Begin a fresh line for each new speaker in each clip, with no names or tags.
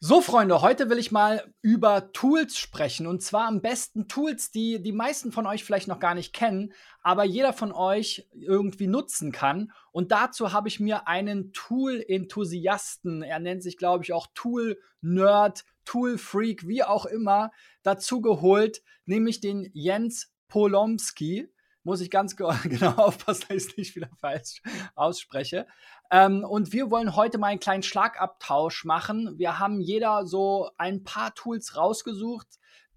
So, Freunde, heute will ich mal über Tools sprechen. Und zwar am besten Tools, die die meisten von euch vielleicht noch gar nicht kennen, aber jeder von euch irgendwie nutzen kann. Und dazu habe ich mir einen Tool-Enthusiasten, er nennt sich, glaube ich, auch Tool-Nerd, Tool-Freak, wie auch immer, dazu geholt, nämlich den Jens Polomski muss ich ganz genau aufpassen, dass ich es nicht wieder falsch ausspreche. Ähm, und wir wollen heute mal einen kleinen Schlagabtausch machen. Wir haben jeder so ein paar Tools rausgesucht,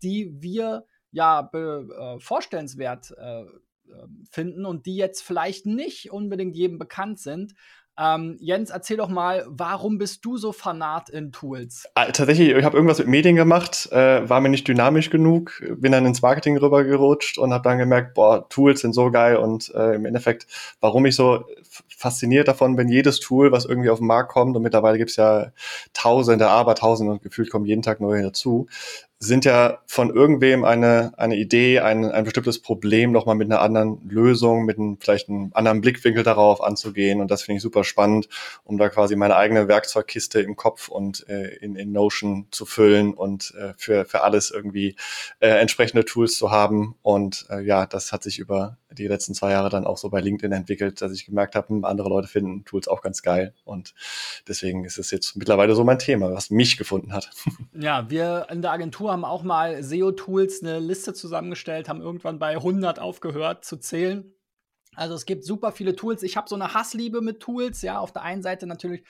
die wir ja äh, vorstellenswert äh, ähm, finden und die jetzt vielleicht nicht unbedingt jedem bekannt sind. Ähm, Jens, erzähl doch mal, warum bist du so fanat in Tools?
Ah, tatsächlich, ich habe irgendwas mit Medien gemacht, äh, war mir nicht dynamisch genug, bin dann ins Marketing rübergerutscht und habe dann gemerkt, boah, Tools sind so geil und äh, im Endeffekt, warum ich so fasziniert davon bin, jedes Tool, was irgendwie auf den Markt kommt und mittlerweile gibt's ja Tausende, aber Tausende und gefühlt kommen jeden Tag neue dazu, sind ja von irgendwem eine, eine Idee, ein, ein bestimmtes Problem nochmal mit einer anderen Lösung, mit einem, vielleicht einem anderen Blickwinkel darauf anzugehen. Und das finde ich super spannend, um da quasi meine eigene Werkzeugkiste im Kopf und äh, in, in Notion zu füllen und äh, für, für alles irgendwie äh, entsprechende Tools zu haben. Und äh, ja, das hat sich über die letzten zwei Jahre dann auch so bei LinkedIn entwickelt, dass ich gemerkt habe, hm, andere Leute finden Tools auch ganz geil. Und deswegen ist es jetzt mittlerweile so mein Thema, was mich gefunden hat.
Ja, wir in der Agentur haben auch mal SEO-Tools eine Liste zusammengestellt, haben irgendwann bei 100 aufgehört zu zählen. Also es gibt super viele Tools. Ich habe so eine Hassliebe mit Tools. Ja, auf der einen Seite natürlich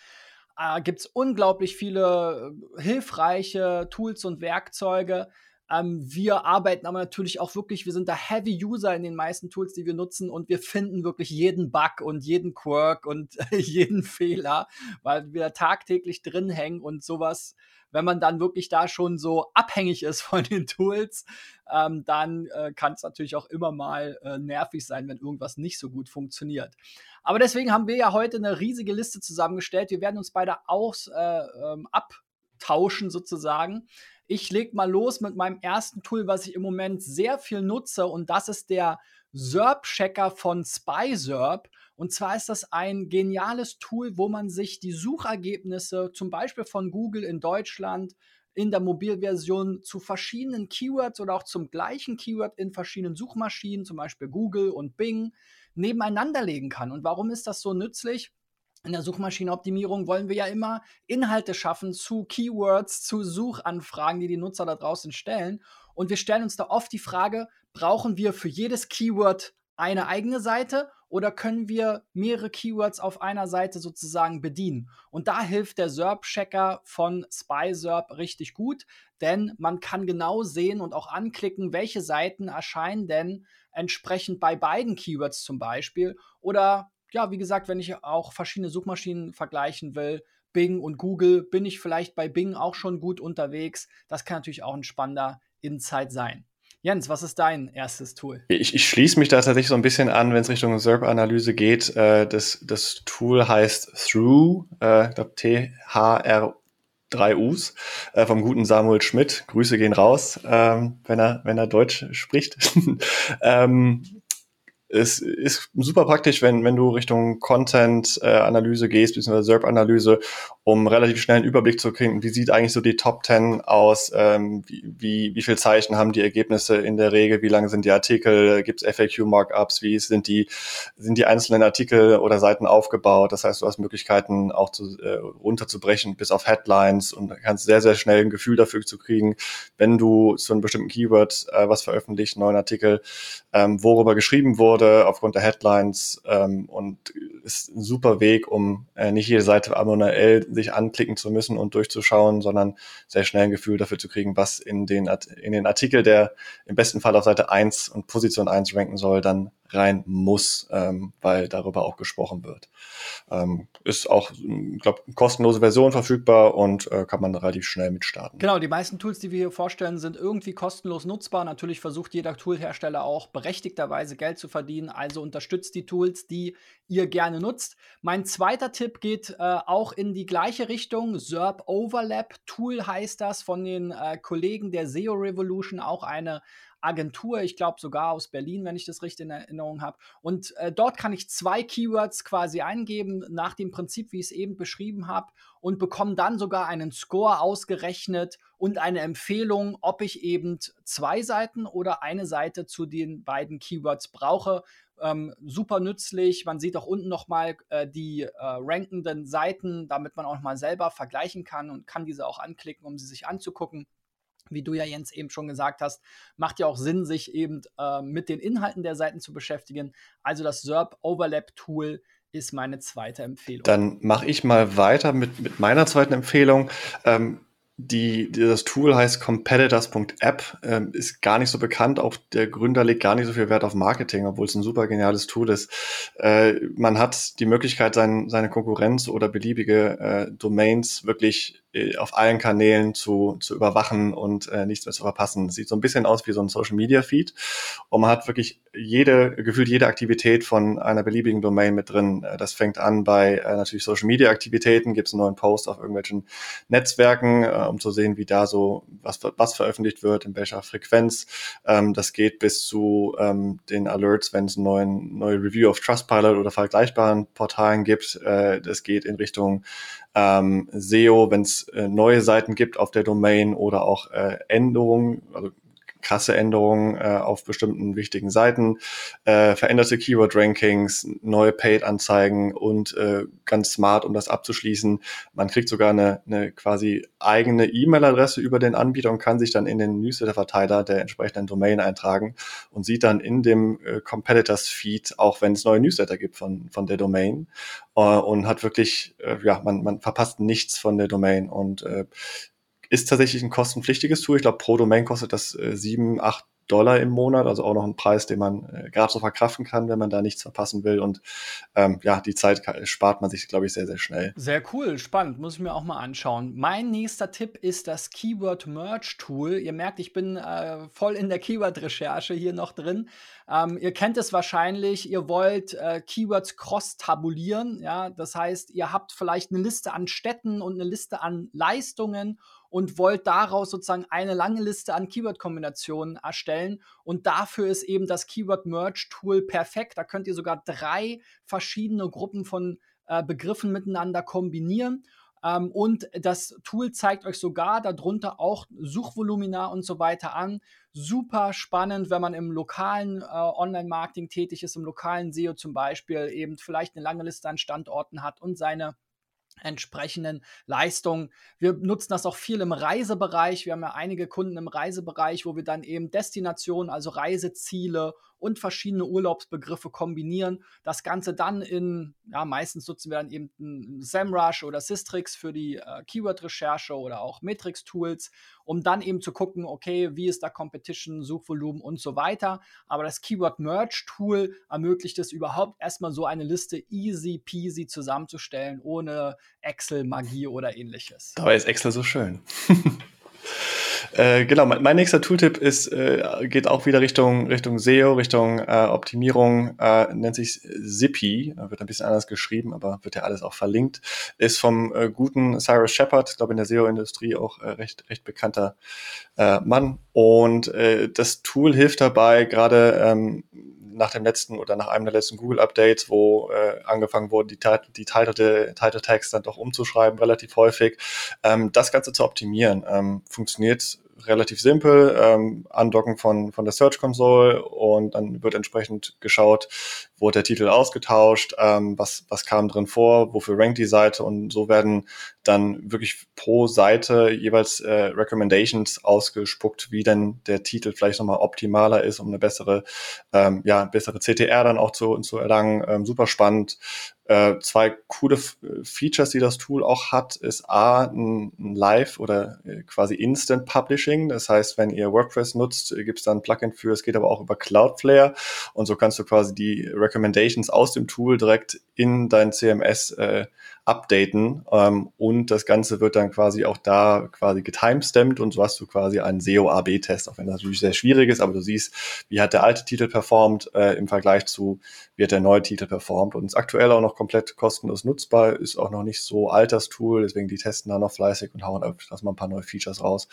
äh, gibt es unglaublich viele äh, hilfreiche Tools und Werkzeuge. Ähm, wir arbeiten aber natürlich auch wirklich, wir sind da Heavy User in den meisten Tools, die wir nutzen und wir finden wirklich jeden Bug und jeden Quirk und jeden Fehler, weil wir tagtäglich drin hängen und sowas wenn man dann wirklich da schon so abhängig ist von den Tools, ähm, dann äh, kann es natürlich auch immer mal äh, nervig sein, wenn irgendwas nicht so gut funktioniert. Aber deswegen haben wir ja heute eine riesige Liste zusammengestellt. Wir werden uns beide aus, äh, ähm, abtauschen sozusagen. Ich leg mal los mit meinem ersten Tool, was ich im Moment sehr viel nutze, und das ist der SERP-Checker von SpySERP. Und zwar ist das ein geniales Tool, wo man sich die Suchergebnisse zum Beispiel von Google in Deutschland in der Mobilversion zu verschiedenen Keywords oder auch zum gleichen Keyword in verschiedenen Suchmaschinen, zum Beispiel Google und Bing, nebeneinander legen kann. Und warum ist das so nützlich? In der Suchmaschinenoptimierung wollen wir ja immer Inhalte schaffen zu Keywords, zu Suchanfragen, die die Nutzer da draußen stellen. Und wir stellen uns da oft die Frage, brauchen wir für jedes Keyword eine eigene Seite oder können wir mehrere Keywords auf einer Seite sozusagen bedienen? Und da hilft der SERP-Checker von SpySERP richtig gut, denn man kann genau sehen und auch anklicken, welche Seiten erscheinen denn entsprechend bei beiden Keywords zum Beispiel. Oder ja, wie gesagt, wenn ich auch verschiedene Suchmaschinen vergleichen will, Bing und Google, bin ich vielleicht bei Bing auch schon gut unterwegs. Das kann natürlich auch ein spannender Insight sein. Jens, was ist dein erstes Tool?
Ich, ich schließe mich da tatsächlich so ein bisschen an, wenn es Richtung SERP-Analyse geht. Äh, das, das Tool heißt Through, äh, T-H-R 3 U's äh, vom guten Samuel Schmidt. Grüße gehen raus, ähm, wenn er wenn er Deutsch spricht. ähm, es ist super praktisch, wenn, wenn du Richtung Content-Analyse äh, gehst, beziehungsweise SERP-Analyse, um relativ schnell einen Überblick zu kriegen, wie sieht eigentlich so die Top 10 aus, ähm, wie, wie, wie viel Zeichen haben die Ergebnisse in der Regel, wie lang sind die Artikel, gibt es FAQ-Markups, wie sind die, sind die einzelnen Artikel oder Seiten aufgebaut. Das heißt, du hast Möglichkeiten auch zu, äh, runterzubrechen bis auf Headlines und kannst sehr, sehr schnell ein Gefühl dafür zu kriegen, wenn du zu einem bestimmten Keyword äh, was veröffentlicht, neuen Artikel, ähm, worüber geschrieben wurde, wurde aufgrund der Headlines ähm, und ist ein super Weg, um äh, nicht jede Seite manuell sich anklicken zu müssen und durchzuschauen, sondern sehr schnell ein Gefühl dafür zu kriegen, was in den, in den Artikel, der im besten Fall auf Seite 1 und Position 1 ranken soll, dann rein muss, ähm, weil darüber auch gesprochen wird. Ähm, ist auch, glaube kostenlose Version verfügbar und äh, kann man relativ schnell mitstarten.
Genau, die meisten Tools, die wir hier vorstellen, sind irgendwie kostenlos nutzbar. Natürlich versucht jeder Toolhersteller auch berechtigterweise Geld zu verdienen, also unterstützt die Tools, die ihr gerne nutzt. Mein zweiter Tipp geht äh, auch in die gleiche Richtung. SERP Overlap Tool heißt das von den äh, Kollegen der SEO Revolution, auch eine Agentur, ich glaube sogar aus Berlin, wenn ich das richtig in Erinnerung habe. Und äh, dort kann ich zwei Keywords quasi eingeben, nach dem Prinzip, wie ich es eben beschrieben habe, und bekomme dann sogar einen Score ausgerechnet und eine Empfehlung, ob ich eben zwei Seiten oder eine Seite zu den beiden Keywords brauche. Ähm, super nützlich. Man sieht auch unten nochmal äh, die äh, rankenden Seiten, damit man auch mal selber vergleichen kann und kann diese auch anklicken, um sie sich anzugucken. Wie du ja Jens eben schon gesagt hast, macht ja auch Sinn, sich eben äh, mit den Inhalten der Seiten zu beschäftigen. Also das SERP Overlap Tool ist meine zweite Empfehlung.
Dann mache ich mal weiter mit, mit meiner zweiten Empfehlung. Ähm, die, das Tool heißt competitors.app, ähm, ist gar nicht so bekannt. Auch der Gründer legt gar nicht so viel Wert auf Marketing, obwohl es ein super geniales Tool ist. Äh, man hat die Möglichkeit, sein, seine Konkurrenz oder beliebige äh, Domains wirklich auf allen Kanälen zu, zu überwachen und äh, nichts mehr zu verpassen. Sieht so ein bisschen aus wie so ein Social Media Feed. Und man hat wirklich jede, gefühlt jede Aktivität von einer beliebigen Domain mit drin. Äh, das fängt an bei äh, natürlich Social Media Aktivitäten, gibt es einen neuen Post auf irgendwelchen Netzwerken, äh, um zu sehen, wie da so was, was veröffentlicht wird, in welcher Frequenz. Ähm, das geht bis zu ähm, den Alerts, wenn es eine neue Review auf Trustpilot oder vergleichbaren Portalen gibt. Äh, das geht in Richtung ähm, SEO, wenn es äh, neue Seiten gibt auf der Domain oder auch äh, Änderungen, also krasse Änderungen äh, auf bestimmten wichtigen Seiten, äh, veränderte Keyword-Rankings, neue Paid-Anzeigen und äh, ganz smart, um das abzuschließen. Man kriegt sogar eine, eine quasi eigene E-Mail-Adresse über den Anbieter und kann sich dann in den Newsletter-Verteiler der entsprechenden Domain eintragen und sieht dann in dem äh, Competitors-Feed, auch wenn es neue Newsletter gibt von, von der Domain äh, und hat wirklich, äh, ja, man, man verpasst nichts von der Domain und äh, ist tatsächlich ein kostenpflichtiges Tool. Ich glaube, pro Domain kostet das äh, 7, 8 Dollar im Monat, also auch noch ein Preis, den man äh, gerade so verkraften kann, wenn man da nichts verpassen will. Und ähm, ja, die Zeit spart man sich, glaube ich, sehr, sehr schnell.
Sehr cool, spannend, muss ich mir auch mal anschauen. Mein nächster Tipp ist das Keyword Merge Tool. Ihr merkt, ich bin äh, voll in der Keyword-Recherche hier noch drin. Ähm, ihr kennt es wahrscheinlich, ihr wollt äh, Keywords cross-tabulieren. Ja? Das heißt, ihr habt vielleicht eine Liste an Städten und eine Liste an Leistungen und wollt daraus sozusagen eine lange Liste an Keyword-Kombinationen erstellen. Und dafür ist eben das Keyword Merge Tool perfekt. Da könnt ihr sogar drei verschiedene Gruppen von äh, Begriffen miteinander kombinieren. Ähm, und das Tool zeigt euch sogar darunter auch Suchvolumina und so weiter an. Super spannend, wenn man im lokalen äh, Online-Marketing tätig ist, im lokalen SEO zum Beispiel, eben vielleicht eine lange Liste an Standorten hat und seine entsprechenden Leistungen. Wir nutzen das auch viel im Reisebereich. Wir haben ja einige Kunden im Reisebereich, wo wir dann eben Destinationen, also Reiseziele und verschiedene Urlaubsbegriffe kombinieren. Das Ganze dann in, ja, meistens nutzen wir dann eben ein SEMrush oder Systrix für die äh, Keyword-Recherche oder auch Matrix-Tools, um dann eben zu gucken, okay, wie ist da Competition, Suchvolumen und so weiter. Aber das Keyword-Merge-Tool ermöglicht es überhaupt erstmal so eine Liste easy peasy zusammenzustellen, ohne Excel-Magie oder ähnliches.
Dabei ist Excel so schön. Äh, genau, mein, mein, nächster Tooltip ist, äh, geht auch wieder Richtung, Richtung SEO, Richtung äh, Optimierung, äh, nennt sich Zippy, wird ein bisschen anders geschrieben, aber wird ja alles auch verlinkt, ist vom äh, guten Cyrus Shepard, glaube in der SEO-Industrie auch äh, recht, recht bekannter Mann. Und das Tool hilft dabei, gerade ähm, nach dem letzten oder nach einem der letzten Google-Updates, wo äh, angefangen wurde, die, die Title Tags dann doch umzuschreiben, relativ häufig, ähm, das Ganze zu optimieren. Ähm, funktioniert relativ simpel, ähm, Andocken von, von der Search Console und dann wird entsprechend geschaut, wurde der Titel ausgetauscht, ähm, was, was kam drin vor, wofür rankt die Seite und so werden dann wirklich pro Seite jeweils äh, Recommendations ausgespuckt, wie denn der Titel vielleicht nochmal optimaler ist, um eine bessere, ähm, ja, bessere CTR dann auch zu, zu erlangen. Ähm, super spannend. Äh, zwei coole F Features, die das Tool auch hat, ist A, ein, ein Live oder äh, quasi Instant Publishing. Das heißt, wenn ihr WordPress nutzt, gibt es da ein Plugin für, es geht aber auch über Cloudflare und so kannst du quasi die Recommendations aus dem Tool direkt in dein CMS äh, updaten ähm, und das Ganze wird dann quasi auch da quasi getimestamped und so hast du quasi einen SEO-AB-Test, auch wenn das natürlich sehr schwierig ist, aber du siehst, wie hat der alte Titel performt äh, im Vergleich zu, wie hat der neue Titel performt und ist aktuell auch noch komplett kostenlos nutzbar, ist auch noch nicht so alt das Tool, deswegen die testen da noch fleißig und hauen öfters mal ein paar neue Features raus.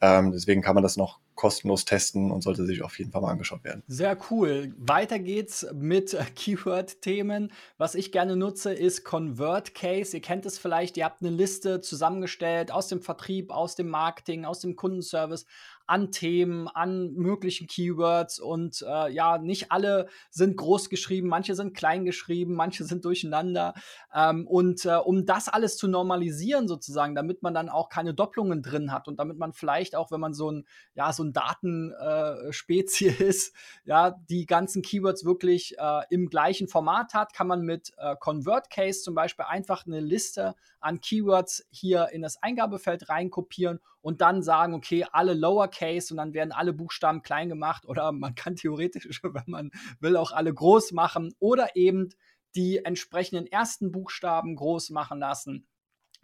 Ähm, deswegen kann man das noch kostenlos testen und sollte sich auf jeden Fall mal angeschaut werden.
Sehr cool. Weiter geht's mit Keyword-Themen. Was ich gerne nutze, ist Convert Case. Ihr kennt es vielleicht, ihr habt eine Liste zusammengestellt aus dem Vertrieb, aus dem Marketing, aus dem Kundenservice, an Themen, an möglichen Keywords und äh, ja, nicht alle sind groß geschrieben, manche sind klein geschrieben, manche sind durcheinander. Ähm, und äh, um das alles zu normalisieren sozusagen, damit man dann auch keine Doppelungen drin hat und damit man vielleicht auch, wenn man so ein, ja, so ein Datenspezie äh, ist, ja, die ganzen Keywords wirklich äh, im gleichen Format hat, kann man mit äh, Convert Case zum Beispiel einfach eine Liste an Keywords hier in das Eingabefeld reinkopieren und dann sagen, okay, alle Lowercase und dann werden alle Buchstaben klein gemacht oder man kann theoretisch, wenn man will, auch alle groß machen oder eben die entsprechenden ersten Buchstaben groß machen lassen.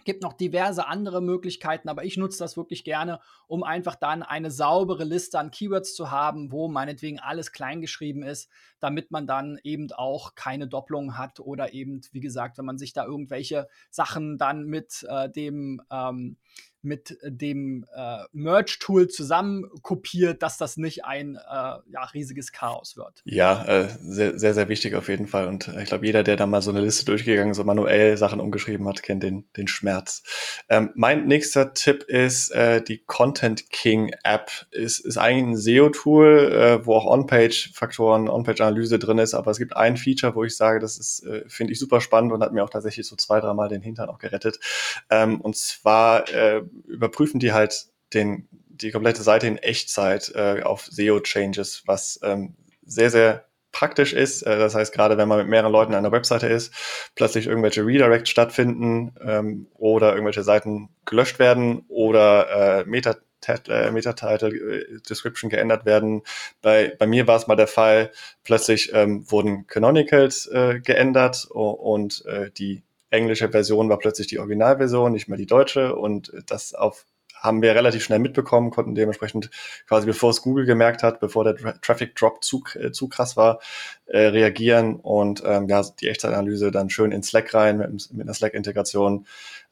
Gibt noch diverse andere Möglichkeiten, aber ich nutze das wirklich gerne, um einfach dann eine saubere Liste an Keywords zu haben, wo meinetwegen alles kleingeschrieben ist, damit man dann eben auch keine Doppelungen hat oder eben, wie gesagt, wenn man sich da irgendwelche Sachen dann mit äh, dem ähm, mit dem äh, Merge-Tool zusammen kopiert, dass das nicht ein äh, ja, riesiges Chaos wird.
Ja, äh, sehr, sehr, sehr wichtig auf jeden Fall. Und äh, ich glaube, jeder, der da mal so eine Liste durchgegangen, so manuell Sachen umgeschrieben hat, kennt den, den Schmerz. Ähm, mein nächster Tipp ist, äh, die Content King App ist, ist eigentlich ein SEO-Tool, äh, wo auch On-Page-Faktoren, On-Page-Analyse drin ist. Aber es gibt ein Feature, wo ich sage, das ist, äh, finde ich super spannend und hat mir auch tatsächlich so zwei, dreimal den Hintern auch gerettet. Ähm, und zwar äh, überprüfen die halt den, die komplette Seite in Echtzeit äh, auf SEO-Changes, was ähm, sehr, sehr praktisch ist. Äh, das heißt, gerade wenn man mit mehreren Leuten an einer Webseite ist, plötzlich irgendwelche Redirects stattfinden ähm, oder irgendwelche Seiten gelöscht werden oder äh, Meta äh, Meta-Title äh, Description geändert werden. Bei, bei mir war es mal der Fall, plötzlich ähm, wurden Canonicals äh, geändert und äh, die englische Version war plötzlich die Originalversion, nicht mehr die deutsche. Und das auf haben wir relativ schnell mitbekommen, konnten dementsprechend quasi bevor es Google gemerkt hat, bevor der Tra Traffic Drop zu, äh, zu krass war, äh, reagieren und ähm, ja, die Echtzeitanalyse dann schön in Slack rein mit, mit einer Slack-Integration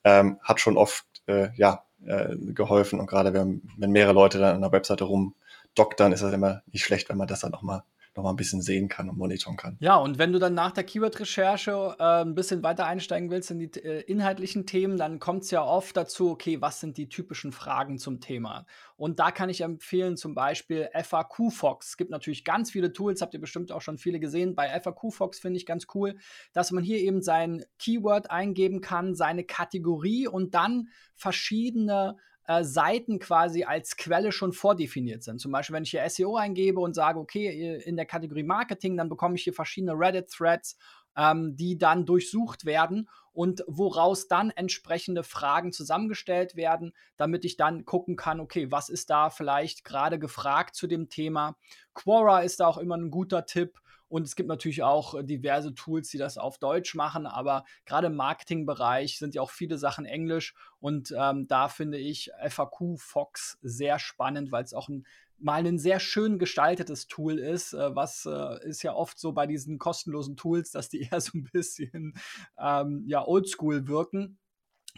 ähm, hat schon oft äh, ja, äh, geholfen und gerade wenn, wenn mehrere Leute dann an der Webseite rumdoktern, ist das immer nicht schlecht, wenn man das dann nochmal noch mal ein bisschen sehen kann und monitoren kann.
Ja, und wenn du dann nach der Keyword-Recherche äh, ein bisschen weiter einsteigen willst in die äh, inhaltlichen Themen, dann kommt es ja oft dazu, okay, was sind die typischen Fragen zum Thema? Und da kann ich empfehlen, zum Beispiel FAQ Fox. Es gibt natürlich ganz viele Tools, habt ihr bestimmt auch schon viele gesehen. Bei FAQ Fox finde ich ganz cool, dass man hier eben sein Keyword eingeben kann, seine Kategorie und dann verschiedene äh, Seiten quasi als Quelle schon vordefiniert sind. Zum Beispiel, wenn ich hier SEO eingebe und sage, okay, in der Kategorie Marketing, dann bekomme ich hier verschiedene Reddit-Threads, ähm, die dann durchsucht werden und woraus dann entsprechende Fragen zusammengestellt werden, damit ich dann gucken kann, okay, was ist da vielleicht gerade gefragt zu dem Thema. Quora ist da auch immer ein guter Tipp. Und es gibt natürlich auch äh, diverse Tools, die das auf Deutsch machen, aber gerade im Marketingbereich sind ja auch viele Sachen Englisch. Und ähm, da finde ich FAQ Fox sehr spannend, weil es auch ein mal ein sehr schön gestaltetes Tool ist, äh, was äh, ist ja oft so bei diesen kostenlosen Tools, dass die eher so ein bisschen ähm, ja oldschool wirken.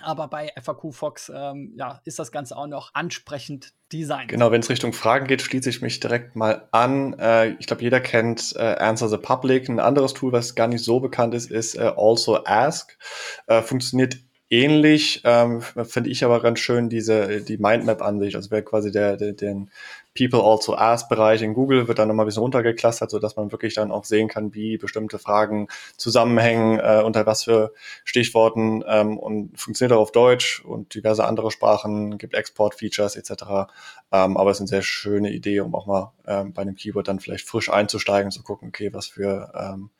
Aber bei FAQ Fox ähm, ja, ist das Ganze auch noch ansprechend designt.
Genau, wenn es Richtung Fragen geht, schließe ich mich direkt mal an. Äh, ich glaube, jeder kennt äh, Answer the Public. Ein anderes Tool, was gar nicht so bekannt ist, ist äh, Also Ask. Äh, funktioniert ähnlich, ähm, finde ich aber ganz schön diese die Mindmap-Ansicht. Also wäre quasi der, der den People Also Ask Bereich in Google wird dann nochmal ein bisschen runtergeklustert, so dass man wirklich dann auch sehen kann, wie bestimmte Fragen zusammenhängen, äh, unter was für Stichworten ähm, und funktioniert auch auf Deutsch und diverse andere Sprachen, gibt Export-Features etc. Ähm, aber es ist eine sehr schöne Idee, um auch mal ähm, bei einem Keyword dann vielleicht frisch einzusteigen, zu gucken, okay, was für ähm,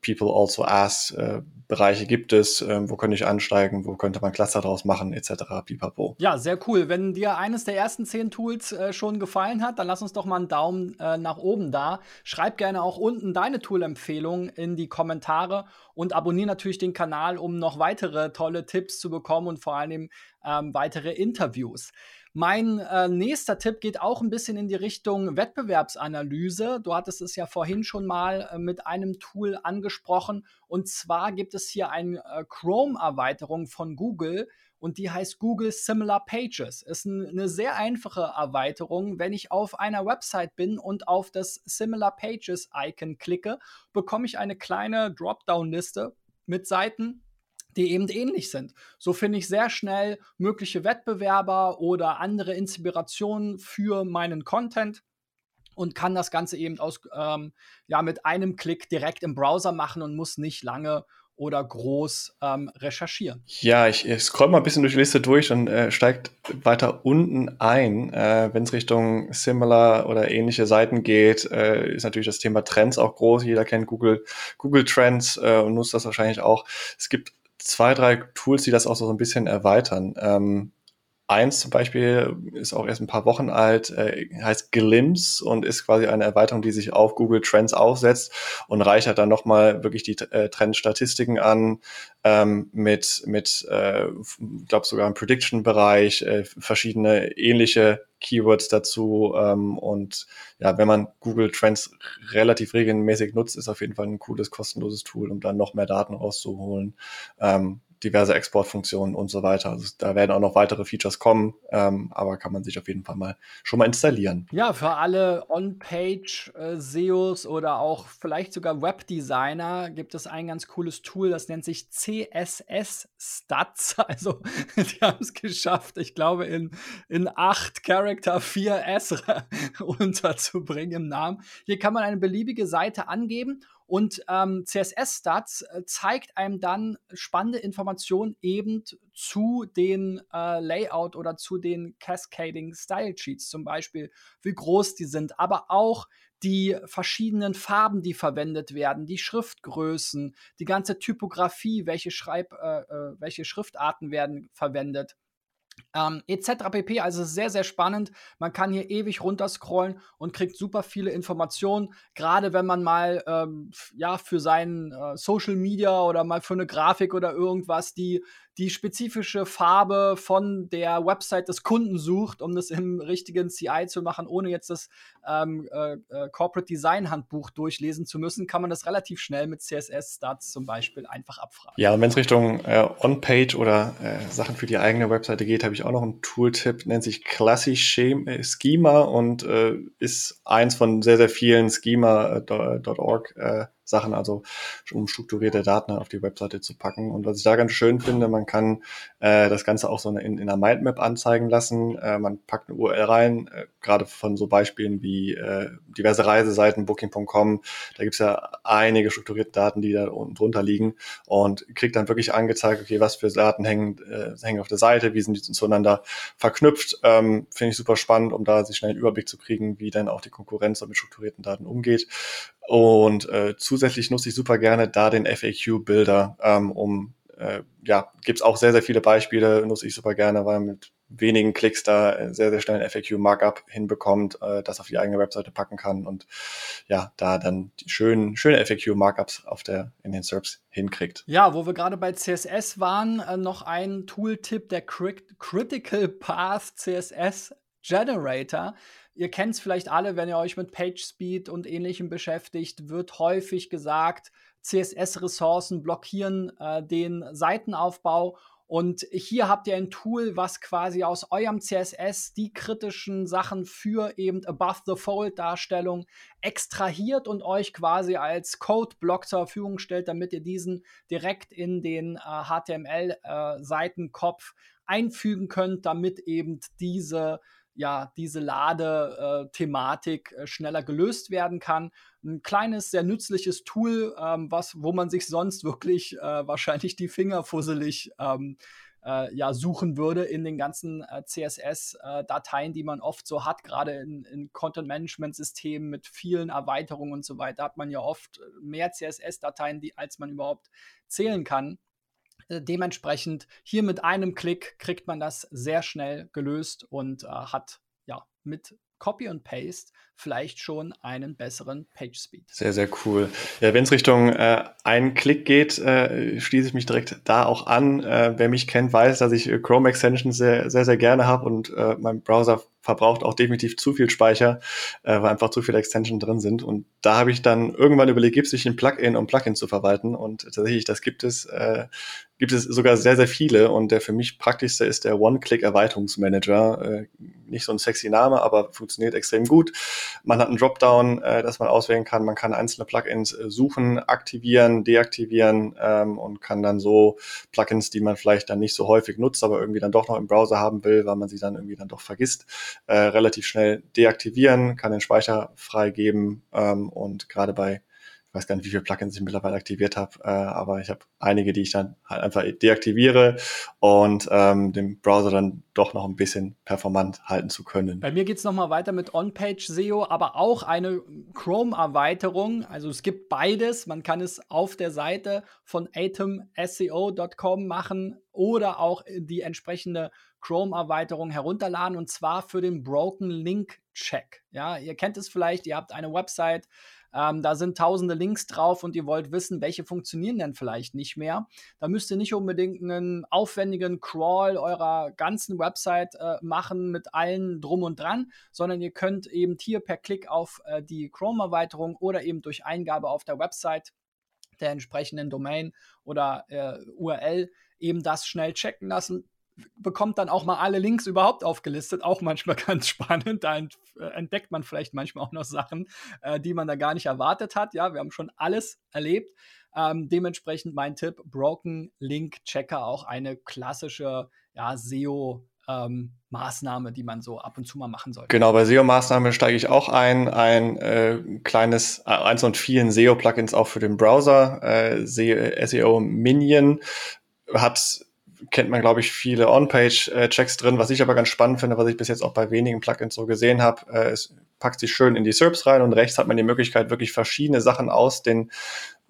People also ask, äh, Bereiche gibt es, äh, wo könnte ich ansteigen, wo könnte man Cluster draus machen, etc. Pipapo.
Ja, sehr cool. Wenn dir eines der ersten zehn Tools äh, schon gefallen hat, dann lass uns doch mal einen Daumen äh, nach oben da. Schreib gerne auch unten deine Tool-Empfehlung in die Kommentare und abonniere natürlich den Kanal, um noch weitere tolle Tipps zu bekommen und vor allem ähm, weitere Interviews. Mein äh, nächster Tipp geht auch ein bisschen in die Richtung Wettbewerbsanalyse. Du hattest es ja vorhin schon mal äh, mit einem Tool angesprochen. Und zwar gibt es hier eine äh, Chrome-Erweiterung von Google und die heißt Google Similar Pages. Ist ein, eine sehr einfache Erweiterung. Wenn ich auf einer Website bin und auf das Similar Pages Icon klicke, bekomme ich eine kleine Dropdown-Liste mit Seiten, die eben ähnlich sind. So finde ich sehr schnell mögliche Wettbewerber oder andere Inspirationen für meinen Content und kann das Ganze eben aus, ähm, ja, mit einem Klick direkt im Browser machen und muss nicht lange oder groß ähm, recherchieren.
Ja, ich, ich scroll mal ein bisschen durch die Liste durch und äh, steigt weiter unten ein. Äh, Wenn es Richtung Similar oder ähnliche Seiten geht, äh, ist natürlich das Thema Trends auch groß. Jeder kennt Google, Google Trends äh, und nutzt das wahrscheinlich auch. Es gibt zwei, drei Tools, die das auch so ein bisschen erweitern. Ähm, eins zum Beispiel ist auch erst ein paar Wochen alt, äh, heißt Glimpse und ist quasi eine Erweiterung, die sich auf Google Trends aufsetzt und reichert dann nochmal wirklich die äh, Trendstatistiken an ähm, mit, mit äh, glaube sogar im Prediction-Bereich, äh, verschiedene ähnliche Keywords dazu. Ähm, und ja, wenn man Google Trends relativ regelmäßig nutzt, ist auf jeden Fall ein cooles, kostenloses Tool, um dann noch mehr Daten rauszuholen. Ähm, diverse Exportfunktionen und so weiter. Also da werden auch noch weitere Features kommen, ähm, aber kann man sich auf jeden Fall mal schon mal installieren.
Ja, für alle On-Page-SEOs äh, oder auch vielleicht sogar Webdesigner gibt es ein ganz cooles Tool, das nennt sich CSS Stats. Also die haben es geschafft, ich glaube, in, in acht Character 4S unterzubringen im Namen. Hier kann man eine beliebige Seite angeben und ähm, CSS-Stats äh, zeigt einem dann spannende Informationen eben zu den äh, Layout oder zu den Cascading Style Sheets, zum Beispiel, wie groß die sind, aber auch die verschiedenen Farben, die verwendet werden, die Schriftgrößen, die ganze Typografie, welche, Schreib, äh, äh welche Schriftarten werden verwendet ähm, etc. pp. Also sehr, sehr spannend. Man kann hier ewig runterscrollen und kriegt super viele Informationen. Gerade wenn man mal ähm, ja für seinen äh, Social Media oder mal für eine Grafik oder irgendwas die die spezifische Farbe von der Website des Kunden sucht, um das im richtigen CI zu machen, ohne jetzt das ähm, äh, äh, Corporate Design Handbuch durchlesen zu müssen, kann man das relativ schnell mit CSS Stats zum Beispiel einfach abfragen.
Ja, und wenn es Richtung äh, On-Page oder äh, Sachen für die eigene Webseite geht, habe ich auch noch einen Tooltip, nennt sich Classic Schema und äh, ist eins von sehr, sehr vielen Schema.org äh, Sachen, also um strukturierte Daten auf die Webseite zu packen. Und was ich da ganz schön finde, man kann äh, das Ganze auch so in, in einer Mindmap anzeigen lassen. Äh, man packt eine URL rein, äh, gerade von so Beispielen wie äh, diverse Reiseseiten, Booking.com. Da gibt's ja einige strukturierte Daten, die da unten drunter liegen und kriegt dann wirklich angezeigt, okay, was für Daten hängen, äh, hängen auf der Seite, wie sind die zueinander verknüpft. Ähm, finde ich super spannend, um da sich schnell einen Überblick zu kriegen, wie dann auch die Konkurrenz mit strukturierten Daten umgeht. Und äh, zusätzlich nutze ich super gerne da den FAQ-Builder, ähm, um, äh, ja, gibt's auch sehr, sehr viele Beispiele, nutze ich super gerne, weil mit wenigen Klicks da äh, sehr, sehr schnell ein FAQ-Markup hinbekommt, äh, das auf die eigene Webseite packen kann und ja, da dann die schönen, schöne FAQ-Markups auf der, in den SERPs hinkriegt.
Ja, wo wir gerade bei CSS waren, äh, noch ein Tooltip, der Crit Critical Path CSS Generator. Ihr kennt es vielleicht alle, wenn ihr euch mit PageSpeed und ähnlichem beschäftigt, wird häufig gesagt, CSS-Ressourcen blockieren äh, den Seitenaufbau. Und hier habt ihr ein Tool, was quasi aus eurem CSS die kritischen Sachen für eben Above-the-Fold-Darstellung extrahiert und euch quasi als Code-Block zur Verfügung stellt, damit ihr diesen direkt in den äh, HTML-Seitenkopf äh, einfügen könnt, damit eben diese ja, diese Lade-Thematik äh, schneller gelöst werden kann. Ein kleines, sehr nützliches Tool, ähm, was, wo man sich sonst wirklich äh, wahrscheinlich die Finger fusselig ähm, äh, ja, suchen würde in den ganzen äh, CSS-Dateien, äh, die man oft so hat, gerade in, in Content-Management-Systemen mit vielen Erweiterungen und so weiter, hat man ja oft mehr CSS-Dateien, als man überhaupt zählen kann. Äh, dementsprechend hier mit einem Klick kriegt man das sehr schnell gelöst und äh, hat ja mit Copy und Paste vielleicht schon einen besseren Page Speed.
Sehr, sehr cool. Ja, Wenn es Richtung äh, einen Klick geht, äh, schließe ich mich direkt da auch an. Äh, wer mich kennt, weiß, dass ich Chrome Extensions sehr, sehr, sehr gerne habe und äh, mein Browser verbraucht auch definitiv zu viel Speicher, äh, weil einfach zu viele Extensions drin sind. Und da habe ich dann irgendwann überlegt, gibt es nicht ein Plugin, um Plugin zu verwalten? Und tatsächlich, das gibt es, äh, gibt es sogar sehr, sehr viele. Und der für mich praktischste ist der One-Click-Erweiterungsmanager. Äh, nicht so ein sexy Name, aber funktioniert extrem gut. Man hat einen Dropdown, äh, das man auswählen kann. Man kann einzelne Plugins äh, suchen, aktivieren, deaktivieren ähm, und kann dann so Plugins, die man vielleicht dann nicht so häufig nutzt, aber irgendwie dann doch noch im Browser haben will, weil man sie dann irgendwie dann doch vergisst, relativ schnell deaktivieren, kann den Speicher freigeben ähm, und gerade bei ich weiß gar nicht, wie viele Plugins ich mittlerweile aktiviert habe, äh, aber ich habe einige, die ich dann halt einfach deaktiviere und ähm, den Browser dann doch noch ein bisschen performant halten zu können.
Bei mir geht es nochmal weiter mit On-Page SEO, aber auch eine Chrome-Erweiterung. Also es gibt beides. Man kann es auf der Seite von atomseo.com machen oder auch die entsprechende Chrome-Erweiterung herunterladen und zwar für den Broken Link Check. Ja, ihr kennt es vielleicht, ihr habt eine Website, ähm, da sind tausende Links drauf und ihr wollt wissen, welche funktionieren denn vielleicht nicht mehr. Da müsst ihr nicht unbedingt einen aufwendigen Crawl eurer ganzen Website äh, machen mit allen drum und dran, sondern ihr könnt eben hier per Klick auf äh, die Chrome-Erweiterung oder eben durch Eingabe auf der Website der entsprechenden Domain oder äh, URL eben das schnell checken lassen bekommt dann auch mal alle Links überhaupt aufgelistet, auch manchmal ganz spannend. Da äh, entdeckt man vielleicht manchmal auch noch Sachen, äh, die man da gar nicht erwartet hat. Ja, wir haben schon alles erlebt. Ähm, dementsprechend mein Tipp: Broken Link Checker, auch eine klassische ja, SEO. Ähm, Maßnahme, die man so ab und zu mal machen sollte.
Genau, bei SEO-Maßnahme steige ich auch ein. Ein äh, kleines, äh, eins von vielen SEO-Plugins auch für den Browser. Äh, SEO Minion hat kennt man, glaube ich, viele On-Page-Checks drin. Was ich aber ganz spannend finde, was ich bis jetzt auch bei wenigen Plugins so gesehen habe, äh, ist, packt sich schön in die SERPs rein und rechts hat man die Möglichkeit, wirklich verschiedene Sachen aus den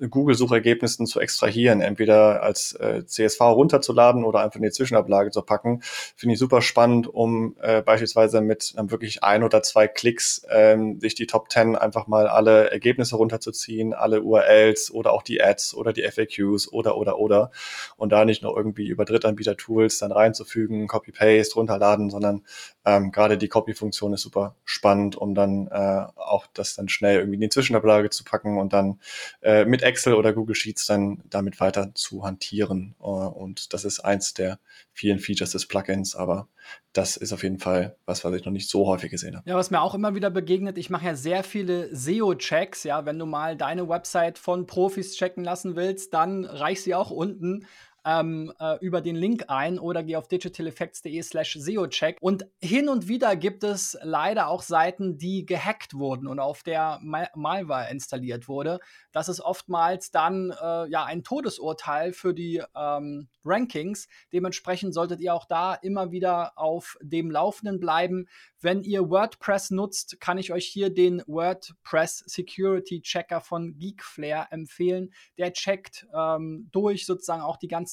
Google-Suchergebnissen zu extrahieren, entweder als äh, CSV runterzuladen oder einfach in die Zwischenablage zu packen. Finde ich super spannend, um äh, beispielsweise mit ähm, wirklich ein oder zwei Klicks ähm, sich die Top 10 einfach mal alle Ergebnisse runterzuziehen, alle URLs oder auch die Ads oder die FAQs oder oder oder und da nicht noch irgendwie über Drittanbieter-Tools dann reinzufügen, Copy-Paste, runterladen, sondern ähm, gerade die Copy-Funktion ist super spannend, um dann äh, auch das dann schnell irgendwie in die Zwischenablage zu packen und dann äh, mit Excel oder Google Sheets dann damit weiter zu hantieren. Äh, und das ist eins der vielen Features des Plugins, aber das ist auf jeden Fall was, was ich noch nicht so häufig gesehen habe.
Ja, was mir auch immer wieder begegnet, ich mache ja sehr viele SEO-Checks, ja, wenn du mal deine Website von Profis checken lassen willst, dann reich sie auch unten ähm, äh, über den Link ein oder geh auf digitaleffects.de slash SEO-Check. Und hin und wieder gibt es leider auch Seiten, die gehackt wurden und auf der Mal Malware installiert wurde. Das ist oftmals dann äh, ja ein Todesurteil für die ähm, Rankings. Dementsprechend solltet ihr auch da immer wieder auf dem Laufenden bleiben. Wenn ihr WordPress nutzt, kann ich euch hier den WordPress Security Checker von Geekflare empfehlen. Der checkt ähm, durch sozusagen auch die ganzen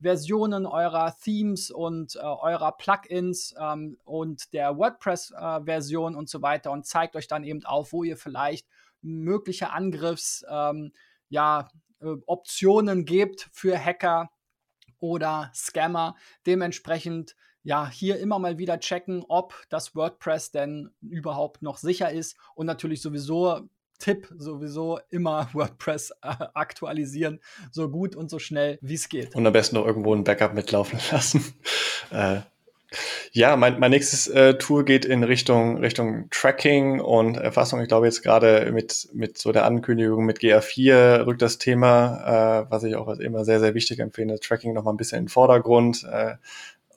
Versionen eurer Themes und äh, eurer Plugins ähm, und der WordPress-Version äh, und so weiter und zeigt euch dann eben auf, wo ihr vielleicht mögliche Angriffs, ähm, ja, äh, Optionen gebt für Hacker oder Scammer. Dementsprechend ja, hier immer mal wieder checken, ob das WordPress denn überhaupt noch sicher ist und natürlich sowieso Tipp sowieso immer WordPress äh, aktualisieren, so gut und so schnell wie es geht.
Und am besten noch irgendwo ein Backup mitlaufen lassen. äh, ja, mein, mein nächstes äh, Tool geht in Richtung, Richtung Tracking und Erfassung. Ich glaube jetzt gerade mit, mit so der Ankündigung mit GA4 rückt das Thema, äh, was ich auch immer sehr, sehr wichtig empfehle, Tracking nochmal ein bisschen in den Vordergrund. Äh,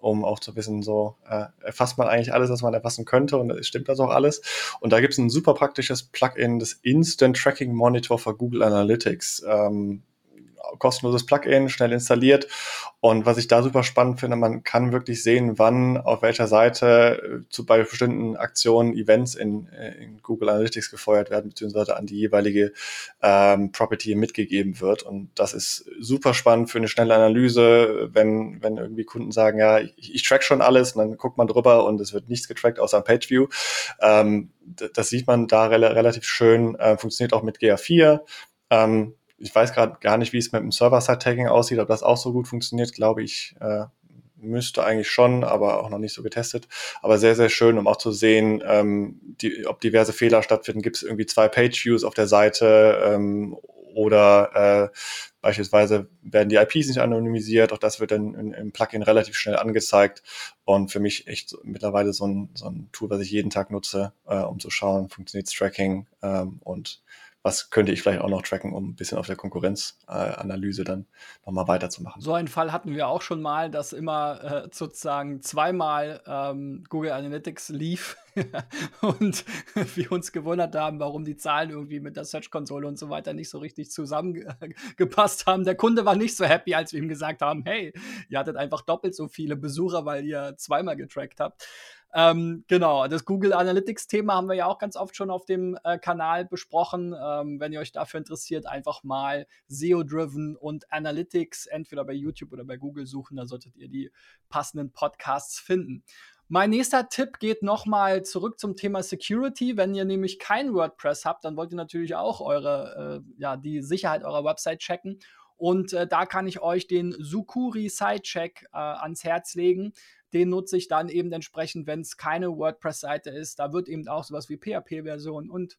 um auch zu wissen, so äh, erfasst man eigentlich alles, was man erfassen könnte und stimmt das auch alles. Und da gibt es ein super praktisches Plugin, das Instant Tracking Monitor für Google Analytics. Ähm, kostenloses Plugin, schnell installiert. Und was ich da super spannend finde, man kann wirklich sehen, wann auf welcher Seite äh, zu bei bestimmten Aktionen, Events in, äh, in Google Analytics gefeuert werden, beziehungsweise an die jeweilige ähm, Property mitgegeben wird. Und das ist super spannend für eine schnelle Analyse, wenn, wenn irgendwie Kunden sagen, ja, ich, ich track schon alles und dann guckt man drüber und es wird nichts getrackt außer ein Pageview. Ähm, das sieht man da re relativ schön, äh, funktioniert auch mit GA4. Ähm, ich weiß gerade gar nicht, wie es mit dem Server-Side-Tagging aussieht, ob das auch so gut funktioniert, glaube ich, äh, müsste eigentlich schon, aber auch noch nicht so getestet. Aber sehr, sehr schön, um auch zu sehen, ähm, die, ob diverse Fehler stattfinden. Gibt es irgendwie zwei Page-Views auf der Seite ähm, oder äh, beispielsweise werden die IPs nicht anonymisiert. Auch das wird dann im Plugin relativ schnell angezeigt. Und für mich echt mittlerweile so ein, so ein Tool, was ich jeden Tag nutze, äh, um zu schauen, funktioniert Tracking ähm, und was könnte ich vielleicht auch noch tracken, um ein bisschen auf der Konkurrenzanalyse dann nochmal weiterzumachen.
So einen Fall hatten wir auch schon mal, dass immer äh, sozusagen zweimal ähm, Google Analytics lief und wir uns gewundert haben, warum die Zahlen irgendwie mit der Search-Konsole und so weiter nicht so richtig zusammengepasst haben. Der Kunde war nicht so happy, als wir ihm gesagt haben, hey, ihr hattet einfach doppelt so viele Besucher, weil ihr zweimal getrackt habt. Ähm, genau, das Google Analytics-Thema haben wir ja auch ganz oft schon auf dem äh, Kanal besprochen. Ähm, wenn ihr euch dafür interessiert, einfach mal SEO-Driven und Analytics entweder bei YouTube oder bei Google suchen, da solltet ihr die passenden Podcasts finden. Mein nächster Tipp geht nochmal zurück zum Thema Security. Wenn ihr nämlich kein WordPress habt, dann wollt ihr natürlich auch eure, äh, ja, die Sicherheit eurer Website checken. Und äh, da kann ich euch den Sukuri Sidecheck äh, ans Herz legen. Den nutze ich dann eben entsprechend, wenn es keine WordPress-Seite ist. Da wird eben auch sowas wie PHP-Version und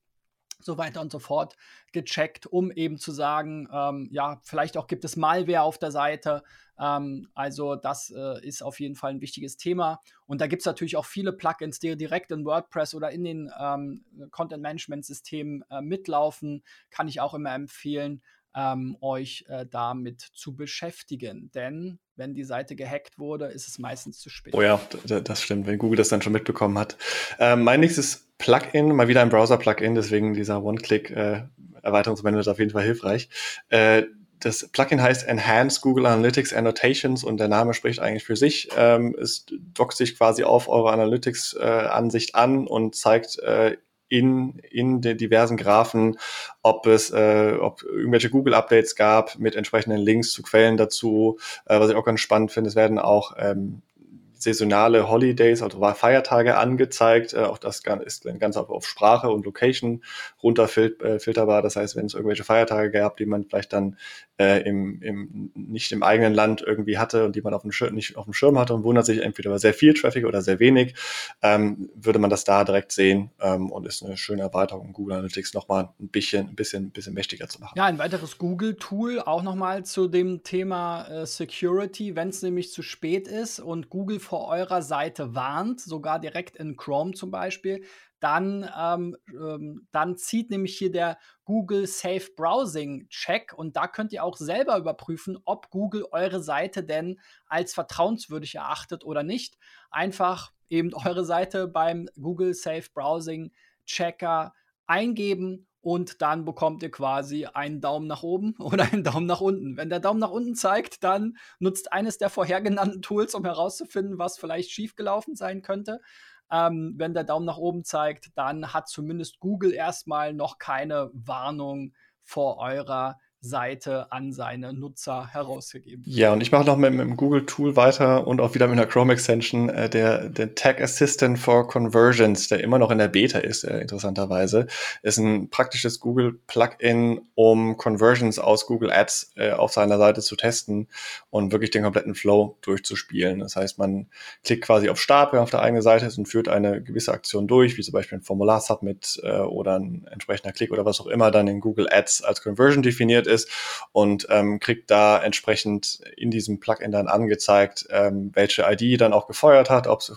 so weiter und so fort gecheckt, um eben zu sagen, ähm, ja, vielleicht auch gibt es Malware auf der Seite. Ähm, also das äh, ist auf jeden Fall ein wichtiges Thema. Und da gibt es natürlich auch viele Plugins, die direkt in WordPress oder in den ähm, Content-Management-Systemen äh, mitlaufen. Kann ich auch immer empfehlen ähm, euch äh, damit zu beschäftigen. Denn wenn die Seite gehackt wurde, ist es meistens zu spät.
Oh ja, das stimmt, wenn Google das dann schon mitbekommen hat. Ähm, mein nächstes Plugin, mal wieder ein Browser-Plugin, deswegen dieser One-Click-Erweiterungsmanager äh, auf jeden Fall hilfreich. Äh, das Plugin heißt Enhance Google Analytics Annotations und der Name spricht eigentlich für sich. Ähm, es dockt sich quasi auf eure Analytics-Ansicht äh, an und zeigt äh, in, in den diversen Graphen, ob es, äh, ob irgendwelche Google-Updates gab mit entsprechenden Links zu Quellen dazu. Äh, was ich auch ganz spannend finde, es werden auch ähm, saisonale Holidays, also Feiertage angezeigt. Äh, auch das ist ganz auf, Sprache und Location runterfilterbar. Äh, das heißt, wenn es irgendwelche Feiertage gab, die man vielleicht dann äh, im, im, nicht im eigenen Land irgendwie hatte und die man auf dem Schirm, nicht auf dem Schirm hatte und wundert sich entweder über sehr viel Traffic oder sehr wenig, ähm, würde man das da direkt sehen ähm, und ist eine schöne Erweiterung, Google Analytics nochmal ein bisschen, ein bisschen, ein bisschen mächtiger zu machen.
Ja, ein weiteres Google-Tool auch nochmal zu dem Thema äh, Security, wenn es nämlich zu spät ist und Google vor eurer Seite warnt, sogar direkt in Chrome zum Beispiel, dann, ähm, ähm, dann zieht nämlich hier der Google Safe Browsing Check und da könnt ihr auch selber überprüfen, ob Google eure Seite denn als vertrauenswürdig erachtet oder nicht. Einfach eben eure Seite beim Google Safe Browsing Checker eingeben und dann bekommt ihr quasi einen Daumen nach oben oder einen Daumen nach unten. Wenn der Daumen nach unten zeigt, dann nutzt eines der vorher genannten Tools, um herauszufinden, was vielleicht schiefgelaufen sein könnte. Ähm, wenn der Daumen nach oben zeigt, dann hat zumindest Google erstmal noch keine Warnung vor eurer Seite an seine Nutzer herausgegeben.
Ja, und ich mache noch mit, mit dem Google-Tool weiter und auch wieder mit einer Chrome-Extension, äh, der, der Tag Assistant for Conversions, der immer noch in der Beta ist, äh, interessanterweise, ist ein praktisches Google-Plugin, um Conversions aus Google Ads äh, auf seiner Seite zu testen und wirklich den kompletten Flow durchzuspielen. Das heißt, man klickt quasi auf Start, wenn man auf der eigenen Seite ist und führt eine gewisse Aktion durch, wie zum Beispiel ein Formular-Submit äh, oder ein entsprechender Klick oder was auch immer dann in Google Ads als Conversion definiert ist und ähm, kriegt da entsprechend in diesem Plugin dann angezeigt, ähm, welche ID dann auch gefeuert hat, ob es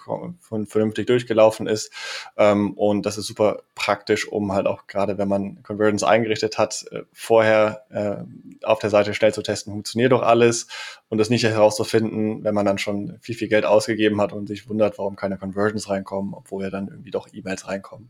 vernünftig durchgelaufen ist. Ähm, und das ist super praktisch, um halt auch gerade, wenn man Conversions eingerichtet hat, äh, vorher äh, auf der Seite schnell zu testen, funktioniert doch alles und das nicht herauszufinden, wenn man dann schon viel, viel Geld ausgegeben hat und sich wundert, warum keine Conversions reinkommen, obwohl ja dann irgendwie doch E-Mails reinkommen,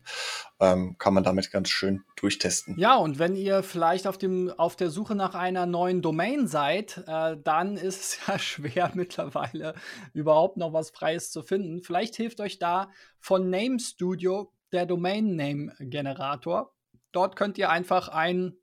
ähm, kann man damit ganz schön durchtesten.
Ja, und wenn ihr vielleicht auf, dem, auf der Suche nach einer neuen Domain seid, äh, dann ist es ja schwer mittlerweile überhaupt noch was Freies zu finden. Vielleicht hilft euch da von Name Studio der Domain Name Generator. Dort könnt ihr einfach einen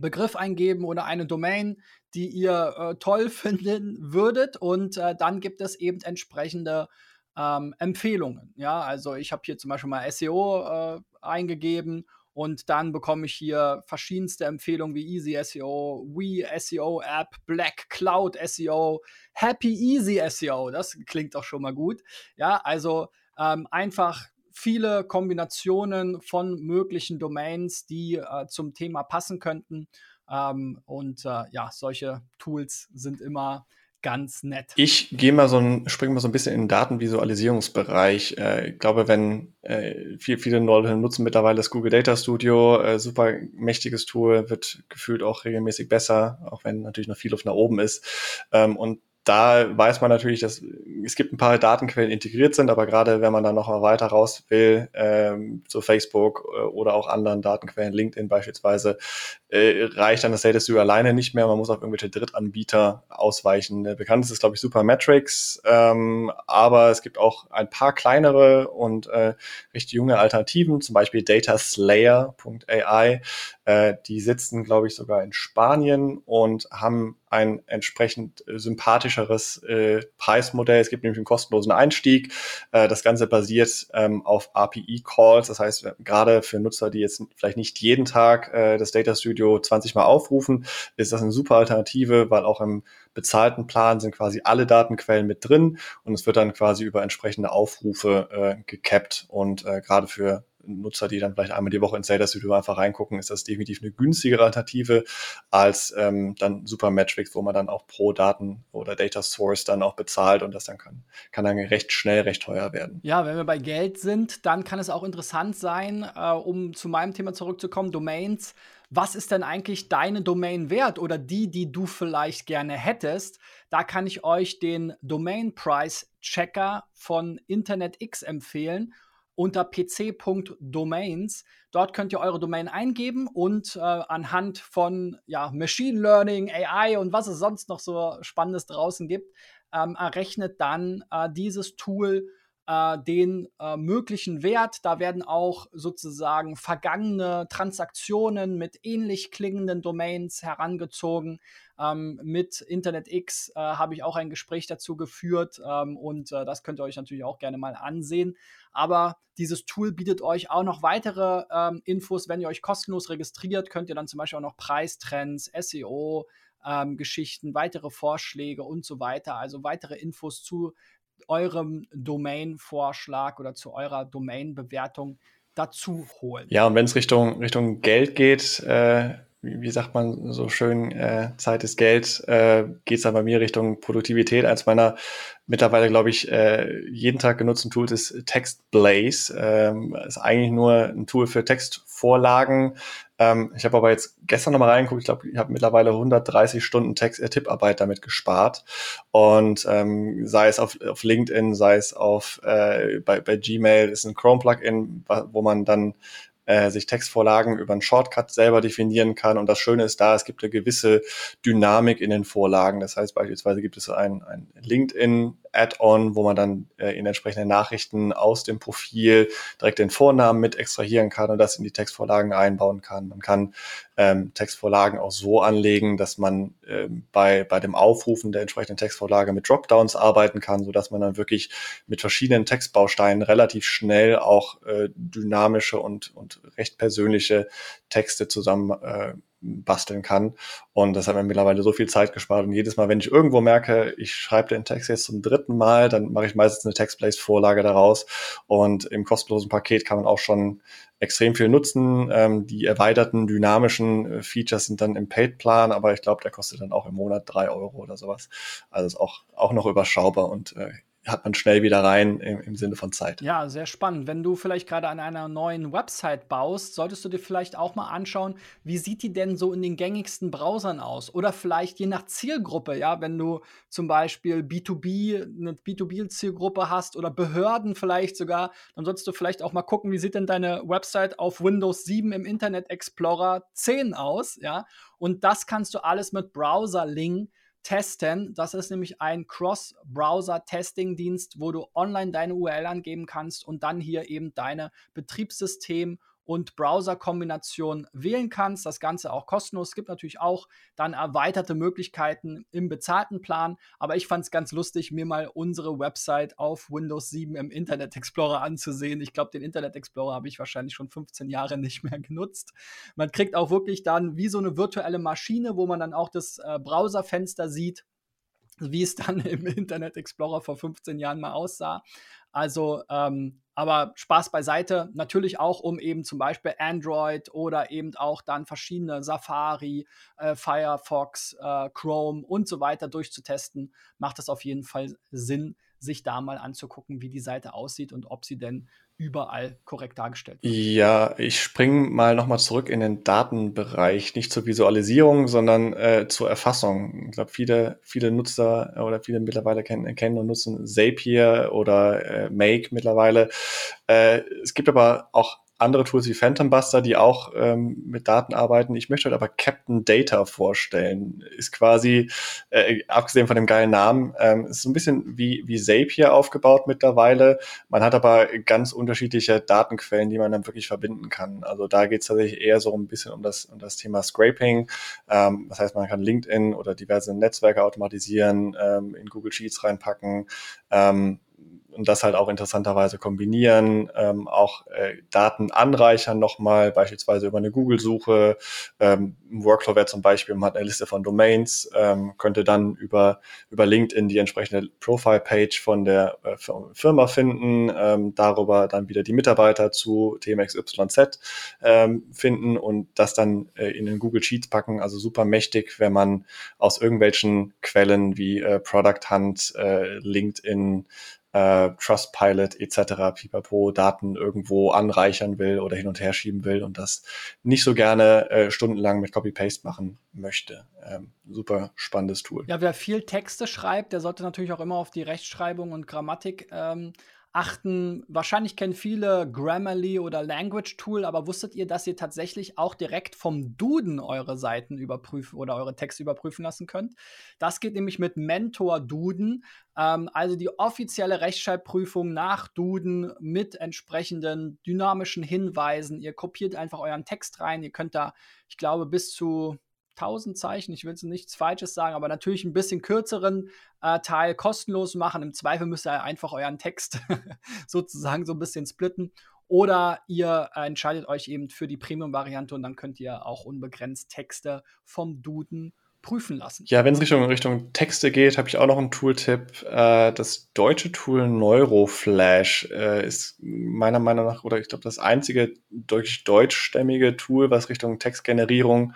Begriff eingeben oder eine Domain, die ihr äh, toll finden würdet und äh, dann gibt es eben entsprechende ähm, Empfehlungen. Ja, also ich habe hier zum Beispiel mal SEO äh, eingegeben und dann bekomme ich hier verschiedenste Empfehlungen wie Easy SEO, We SEO App, Black Cloud SEO, Happy Easy SEO. Das klingt doch schon mal gut. Ja, also ähm, einfach viele Kombinationen von möglichen Domains, die äh, zum Thema passen könnten. Ähm, und äh, ja, solche Tools sind immer ganz nett.
Ich gehe mal so ein, springe mal so ein bisschen in den Datenvisualisierungsbereich. Äh, ich glaube, wenn äh, viel, viele Leute nutzen mittlerweile das Google Data Studio, äh, super mächtiges Tool, wird gefühlt auch regelmäßig besser, auch wenn natürlich noch viel Luft nach oben ist. Ähm, und da weiß man natürlich, dass es gibt ein paar Datenquellen integriert sind, aber gerade wenn man dann noch mal weiter raus will, ähm, zu Facebook äh, oder auch anderen Datenquellen, LinkedIn beispielsweise, äh, reicht dann das Data alleine nicht mehr. Man muss auf irgendwelche Drittanbieter ausweichen. Bekannt ist, glaube ich, Supermetrics, ähm, aber es gibt auch ein paar kleinere und äh, recht junge Alternativen, zum Beispiel dataslayer.ai. Äh, die sitzen, glaube ich, sogar in Spanien und haben ein entsprechend äh, sympathischeres äh, Preismodell. Es gibt nämlich einen kostenlosen Einstieg. Äh, das Ganze basiert ähm, auf API-Calls. Das heißt, gerade für Nutzer, die jetzt vielleicht nicht jeden Tag äh, das Data Studio 20 Mal aufrufen, ist das eine super Alternative, weil auch im bezahlten Plan sind quasi alle Datenquellen mit drin und es wird dann quasi über entsprechende Aufrufe äh, gekappt. Und äh, gerade für Nutzer, die dann vielleicht einmal die Woche ins Data Studio einfach reingucken, ist das definitiv eine günstigere Alternative als ähm, dann Supermetrics, wo man dann auch pro Daten oder Data Source dann auch bezahlt und das dann kann, kann dann recht schnell recht teuer werden.
Ja, wenn wir bei Geld sind, dann kann es auch interessant sein, äh, um zu meinem Thema zurückzukommen, Domains. Was ist denn eigentlich deine Domain wert oder die, die du vielleicht gerne hättest? Da kann ich euch den Domain Price Checker von InternetX empfehlen unter pc.domains. Dort könnt ihr eure Domain eingeben und äh, anhand von ja, Machine Learning, AI und was es sonst noch so Spannendes draußen gibt, ähm, errechnet dann äh, dieses Tool äh, den äh, möglichen Wert. Da werden auch sozusagen vergangene Transaktionen mit ähnlich klingenden Domains herangezogen. Ähm, mit InternetX äh, habe ich auch ein Gespräch dazu geführt ähm, und äh, das könnt ihr euch natürlich auch gerne mal ansehen. Aber dieses Tool bietet euch auch noch weitere ähm, Infos. Wenn ihr euch kostenlos registriert, könnt ihr dann zum Beispiel auch noch Preistrends, SEO, ähm, Geschichten, weitere Vorschläge und so weiter, also weitere Infos zu eurem Domain-Vorschlag oder zu eurer Domain-Bewertung dazu holen.
Ja, und wenn es Richtung, Richtung Geld geht, äh, wie, wie, sagt man so schön, äh, Zeit ist Geld, äh, geht dann bei mir Richtung Produktivität. Eins meiner mittlerweile, glaube ich, äh, jeden Tag genutzten Tools ist TextBlaze. Ähm, ist eigentlich nur ein Tool für Textvorlagen. Ähm, ich habe aber jetzt gestern nochmal reingeguckt. Ich glaube, ich habe mittlerweile 130 Stunden Text äh, Tipparbeit damit gespart. Und ähm, sei es auf, auf LinkedIn, sei es auf äh, bei, bei Gmail, ist ein Chrome-Plugin, wo man dann äh, sich Textvorlagen über einen Shortcut selber definieren kann. Und das Schöne ist da, es gibt eine gewisse Dynamik in den Vorlagen. Das heißt beispielsweise gibt es ein, ein LinkedIn Add-on, wo man dann äh, in entsprechenden Nachrichten aus dem Profil direkt den Vornamen mit extrahieren kann und das in die Textvorlagen einbauen kann. Man kann ähm, Textvorlagen auch so anlegen, dass man ähm, bei, bei dem Aufrufen der entsprechenden Textvorlage mit Dropdowns arbeiten kann, so dass man dann wirklich mit verschiedenen Textbausteinen relativ schnell auch äh, dynamische und, und recht persönliche Texte zusammen äh, basteln kann. Und das hat mir mittlerweile so viel Zeit gespart. Und jedes Mal, wenn ich irgendwo merke, ich schreibe den Text jetzt zum dritten Mal, dann mache ich meistens eine Textplace-Vorlage daraus. Und im kostenlosen Paket kann man auch schon extrem viel nutzen. Ähm, die erweiterten dynamischen äh, Features sind dann im Paid-Plan, aber ich glaube, der kostet dann auch im Monat drei Euro oder sowas. Also ist auch, auch noch überschaubar und äh, hat man schnell wieder rein im, im Sinne von Zeit.
Ja, sehr spannend. Wenn du vielleicht gerade an einer neuen Website baust, solltest du dir vielleicht auch mal anschauen, wie sieht die denn so in den gängigsten Browsern aus? Oder vielleicht je nach Zielgruppe, ja, wenn du zum Beispiel B2B, eine B2B-Zielgruppe hast oder Behörden vielleicht sogar, dann solltest du vielleicht auch mal gucken, wie sieht denn deine Website auf Windows 7 im Internet Explorer 10 aus, ja? Und das kannst du alles mit Browser Link testen. Das ist nämlich ein Cross-Browser-Testing-Dienst, wo du online deine URL angeben kannst und dann hier eben deine Betriebssystem- und Browser-Kombination wählen kannst. Das Ganze auch kostenlos. Es gibt natürlich auch dann erweiterte Möglichkeiten im bezahlten Plan. Aber ich fand es ganz lustig, mir mal unsere Website auf Windows 7 im Internet Explorer anzusehen. Ich glaube, den Internet Explorer habe ich wahrscheinlich schon 15 Jahre nicht mehr genutzt. Man kriegt auch wirklich dann wie so eine virtuelle Maschine, wo man dann auch das äh, Browserfenster sieht wie es dann im Internet Explorer vor 15 Jahren mal aussah. Also, ähm, aber Spaß beiseite, natürlich auch, um eben zum Beispiel Android oder eben auch dann verschiedene Safari, äh, Firefox, äh, Chrome und so weiter durchzutesten, macht es auf jeden Fall Sinn, sich da mal anzugucken, wie die Seite aussieht und ob sie denn überall korrekt dargestellt
wird. Ja, ich springe mal nochmal zurück in den Datenbereich, nicht zur Visualisierung, sondern äh, zur Erfassung. Ich glaube, viele, viele Nutzer oder viele mittlerweile kennen, kennen und nutzen Zapier oder äh, Make mittlerweile. Äh, es gibt aber auch andere Tools wie Phantom Buster, die auch ähm, mit Daten arbeiten. Ich möchte heute aber Captain Data vorstellen. Ist quasi, äh, abgesehen von dem geilen Namen, ähm, ist so ein bisschen wie, wie Zapier aufgebaut mittlerweile. Man hat aber ganz unterschiedliche Datenquellen, die man dann wirklich verbinden kann. Also da geht es tatsächlich eher so ein bisschen um das, um das Thema Scraping. Ähm, das heißt, man kann LinkedIn oder diverse Netzwerke automatisieren, ähm, in Google Sheets reinpacken. Und das halt auch interessanterweise kombinieren, ähm, auch äh, Daten anreichern nochmal, beispielsweise über eine Google-Suche. Ähm, Workflow wäre zum Beispiel, man hat eine Liste von Domains, ähm, könnte dann über, über LinkedIn die entsprechende Profile-Page von der äh, Firma finden, ähm, darüber dann wieder die Mitarbeiter zu TMXYZ ähm, finden und das dann äh, in den Google Sheets packen. Also super mächtig, wenn man aus irgendwelchen Quellen wie äh, Product Hunt, äh, LinkedIn, äh, Trustpilot etc. Pipapo Daten irgendwo anreichern will oder hin und her schieben will und das nicht so gerne äh, stundenlang mit Copy-Paste machen möchte. Ähm, super spannendes Tool.
Ja, wer viel Texte schreibt, der sollte natürlich auch immer auf die Rechtschreibung und Grammatik ähm, achten. Wahrscheinlich kennen viele Grammarly oder Language Tool, aber wusstet ihr, dass ihr tatsächlich auch direkt vom Duden eure Seiten überprüfen oder eure Texte überprüfen lassen könnt? Das geht nämlich mit Mentor Duden, ähm, also die offizielle Rechtschreibprüfung nach Duden mit entsprechenden dynamischen Hinweisen. Ihr kopiert einfach euren Text rein. Ihr könnt da, ich glaube, bis zu 1000 Zeichen, ich will jetzt nichts Falsches sagen, aber natürlich ein bisschen kürzeren äh, Teil kostenlos machen. Im Zweifel müsst ihr einfach euren Text sozusagen so ein bisschen splitten. Oder ihr äh, entscheidet euch eben für die Premium-Variante und dann könnt ihr auch unbegrenzt Texte vom Duden prüfen lassen.
Ja, wenn es Richtung, Richtung Texte geht, habe ich auch noch einen Tooltip. Äh, das deutsche Tool Neuroflash äh, ist meiner Meinung nach, oder ich glaube, das einzige wirklich deutschstämmige Tool, was Richtung Textgenerierung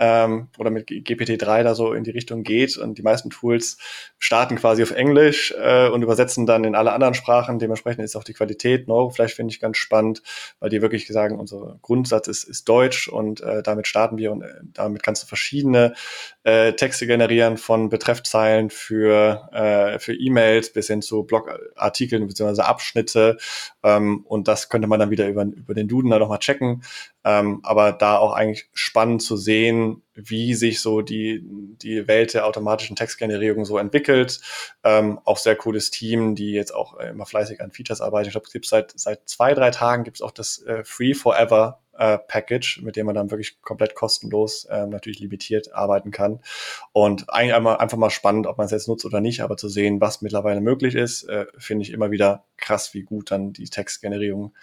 ähm, oder mit GPT-3 da so in die Richtung geht. Und die meisten Tools starten quasi auf Englisch äh, und übersetzen dann in alle anderen Sprachen. Dementsprechend ist auch die Qualität. Neuroflash finde ich ganz spannend, weil die wirklich sagen, unser Grundsatz ist, ist Deutsch und äh, damit starten wir und äh, damit kannst du verschiedene äh, Texte generieren von Betreffzeilen für, äh, für E-Mails bis hin zu Blogartikeln bzw. Abschnitte. Ähm, und das könnte man dann wieder über, über den Duden dann nochmal checken. Ähm, aber da auch eigentlich spannend zu sehen, wie sich so die, die Welt der automatischen Textgenerierung so entwickelt. Ähm, auch sehr cooles Team, die jetzt auch äh, immer fleißig an Features arbeiten. Ich glaube, es gibt seit, seit zwei, drei Tagen gibt es auch das äh, Free Forever äh, Package, mit dem man dann wirklich komplett kostenlos, äh, natürlich limitiert arbeiten kann. Und eigentlich einmal, einfach mal spannend, ob man es jetzt nutzt oder nicht, aber zu sehen, was mittlerweile möglich ist, äh, finde ich immer wieder krass, wie gut dann die Textgenerierung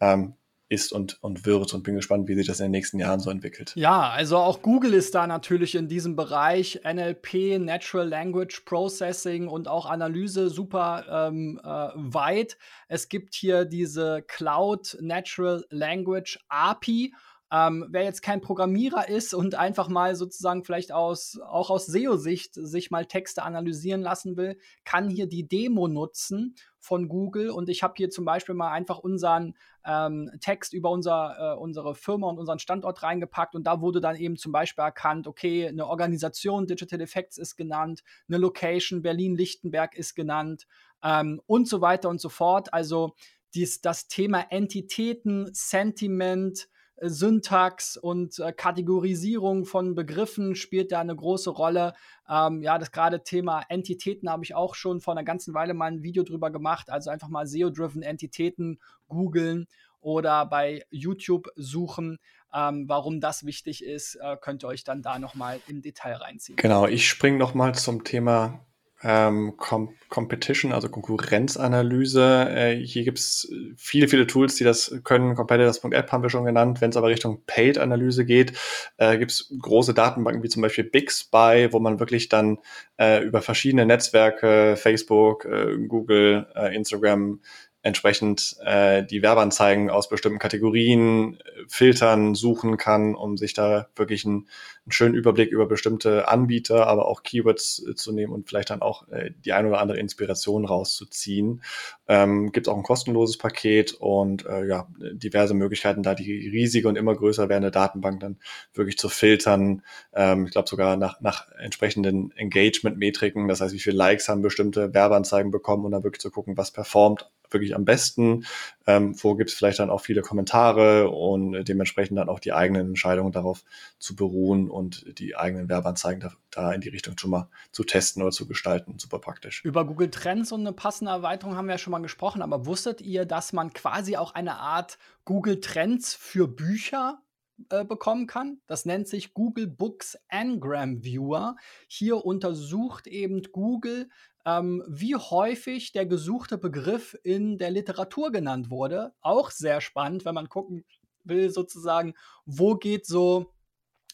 ähm, ist und, und wird und bin gespannt, wie sich das in den nächsten Jahren so entwickelt.
Ja, also auch Google ist da natürlich in diesem Bereich NLP, Natural Language Processing und auch Analyse super ähm, äh, weit. Es gibt hier diese Cloud Natural Language API Ähm, wer jetzt kein Programmierer ist und einfach mal sozusagen vielleicht aus, auch aus SEO-Sicht sich mal Texte analysieren lassen will, kann hier die Demo nutzen von Google. Und ich habe hier zum Beispiel mal einfach unseren ähm, Text über unser, äh, unsere Firma und unseren Standort reingepackt. Und da wurde dann eben zum Beispiel erkannt, okay, eine Organisation, Digital Effects ist genannt, eine Location, Berlin-Lichtenberg ist genannt ähm, und so weiter und so fort. Also dies, das Thema Entitäten, Sentiment, Syntax und äh, Kategorisierung von Begriffen spielt da eine große Rolle. Ähm, ja, das gerade Thema Entitäten habe ich auch schon vor einer ganzen Weile mal ein Video drüber gemacht. Also einfach mal SEO-driven Entitäten googeln oder bei YouTube suchen. Ähm, warum das wichtig ist, äh, könnt ihr euch dann da nochmal im Detail reinziehen.
Genau, ich springe nochmal zum Thema ähm, Com Competition, also Konkurrenzanalyse. Äh, hier gibt's viele, viele Tools, die das können. Competitors.app haben wir schon genannt. Wenn es aber Richtung Paid-Analyse geht, äh, gibt's große Datenbanken wie zum Beispiel BigSpy, wo man wirklich dann äh, über verschiedene Netzwerke, Facebook, äh, Google, äh, Instagram, entsprechend äh, die Werbeanzeigen aus bestimmten Kategorien äh, filtern, suchen kann, um sich da wirklich einen, einen schönen Überblick über bestimmte Anbieter, aber auch Keywords äh, zu nehmen und vielleicht dann auch äh, die ein oder andere Inspiration rauszuziehen. Ähm, Gibt auch ein kostenloses Paket und äh, ja, diverse Möglichkeiten, da die riesige und immer größer werdende Datenbank dann wirklich zu filtern. Ähm, ich glaube sogar nach, nach entsprechenden Engagement-Metriken, das heißt, wie viele Likes haben bestimmte Werbeanzeigen bekommen und dann wirklich zu gucken, was performt wirklich am besten? Ähm, es vielleicht dann auch viele Kommentare und dementsprechend dann auch die eigenen Entscheidungen darauf zu beruhen und die eigenen Werbeanzeigen da, da in die Richtung schon mal zu testen oder zu gestalten. Super praktisch.
Über Google Trends und eine passende Erweiterung haben wir ja schon mal gesprochen, aber wusstet ihr, dass man quasi auch eine Art Google Trends für Bücher äh, bekommen kann. Das nennt sich Google Books Engram Viewer. Hier untersucht eben Google, ähm, wie häufig der gesuchte Begriff in der Literatur genannt wurde. Auch sehr spannend, wenn man gucken will, sozusagen, wo geht so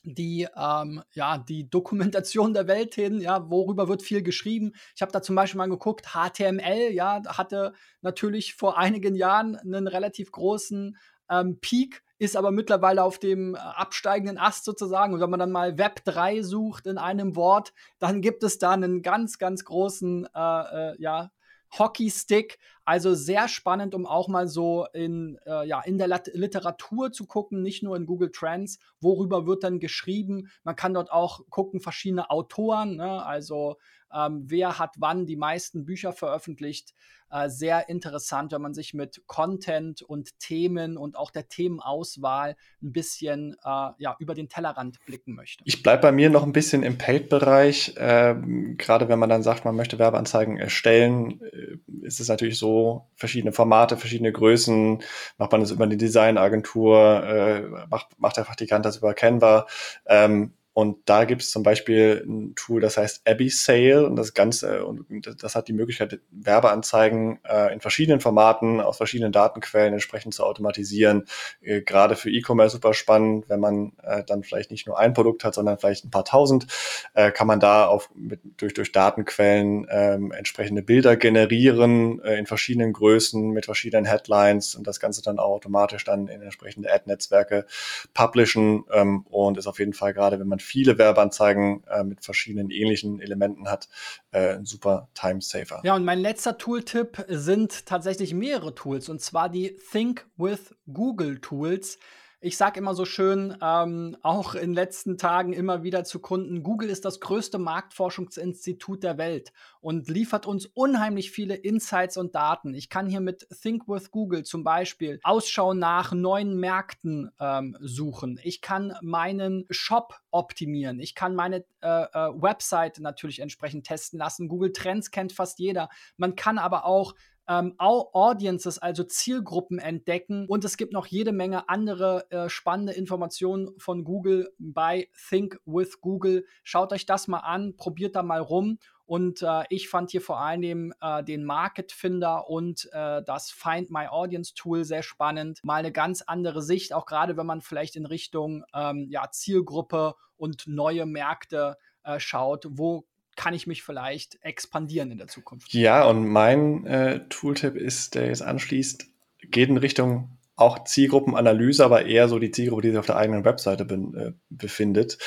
die, ähm, ja, die Dokumentation der Welt hin, ja, worüber wird viel geschrieben. Ich habe da zum Beispiel mal geguckt, HTML, ja, hatte natürlich vor einigen Jahren einen relativ großen ähm, Peak ist aber mittlerweile auf dem äh, absteigenden Ast sozusagen. Und wenn man dann mal Web 3 sucht in einem Wort, dann gibt es da einen ganz, ganz großen äh, äh, ja, Hockeystick. Also sehr spannend, um auch mal so in, äh, ja, in der Literatur zu gucken, nicht nur in Google Trends, worüber wird dann geschrieben. Man kann dort auch gucken, verschiedene Autoren, ne? also ähm, wer hat wann die meisten Bücher veröffentlicht. Äh, sehr interessant, wenn man sich mit Content und Themen und auch der Themenauswahl ein bisschen äh, ja, über den Tellerrand blicken möchte.
Ich bleibe bei mir noch ein bisschen im Paid-Bereich. Ähm, Gerade wenn man dann sagt, man möchte Werbeanzeigen erstellen, äh, ist es natürlich so, verschiedene Formate, verschiedene Größen, macht man das über eine Designagentur, äh, macht, macht der Praktikant das über Canva. Ähm, und da gibt es zum Beispiel ein Tool, das heißt Abbey Sale und das Ganze, und das hat die Möglichkeit, Werbeanzeigen äh, in verschiedenen Formaten aus verschiedenen Datenquellen entsprechend zu automatisieren. Äh, gerade für E-Commerce super spannend, wenn man äh, dann vielleicht nicht nur ein Produkt hat, sondern vielleicht ein paar tausend, äh, kann man da auf, mit, durch, durch Datenquellen ähm, entsprechende Bilder generieren äh, in verschiedenen Größen mit verschiedenen Headlines und das Ganze dann auch automatisch dann in entsprechende Ad-Netzwerke publishen ähm, und ist auf jeden Fall gerade, wenn man viele Werbeanzeigen äh, mit verschiedenen ähnlichen Elementen hat, äh, ein super Time Saver.
Ja, und mein letzter Tooltip sind tatsächlich mehrere Tools und zwar die Think with Google Tools ich sage immer so schön, ähm, auch in den letzten Tagen immer wieder zu Kunden, Google ist das größte Marktforschungsinstitut der Welt und liefert uns unheimlich viele Insights und Daten. Ich kann hier mit Think with Google zum Beispiel Ausschau nach neuen Märkten ähm, suchen. Ich kann meinen Shop optimieren. Ich kann meine äh, äh, Website natürlich entsprechend testen lassen. Google Trends kennt fast jeder. Man kann aber auch ähm, Audiences, also Zielgruppen entdecken. Und es gibt noch jede Menge andere äh, spannende Informationen von Google bei Think with Google. Schaut euch das mal an, probiert da mal rum. Und äh, ich fand hier vor allem äh, den Market Finder und äh, das Find My Audience Tool sehr spannend. Mal eine ganz andere Sicht, auch gerade wenn man vielleicht in Richtung ähm, ja, Zielgruppe und neue Märkte äh, schaut. Wo kann ich mich vielleicht expandieren in der Zukunft.
Ja, und mein äh, Tooltip ist, der jetzt anschließt, geht in Richtung auch Zielgruppenanalyse, aber eher so die Zielgruppe, die sich auf der eigenen Webseite be äh, befindet.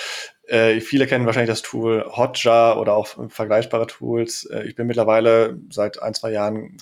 Äh, viele kennen wahrscheinlich das Tool Hotjar oder auch vergleichbare Tools. Äh, ich bin mittlerweile seit ein, zwei Jahren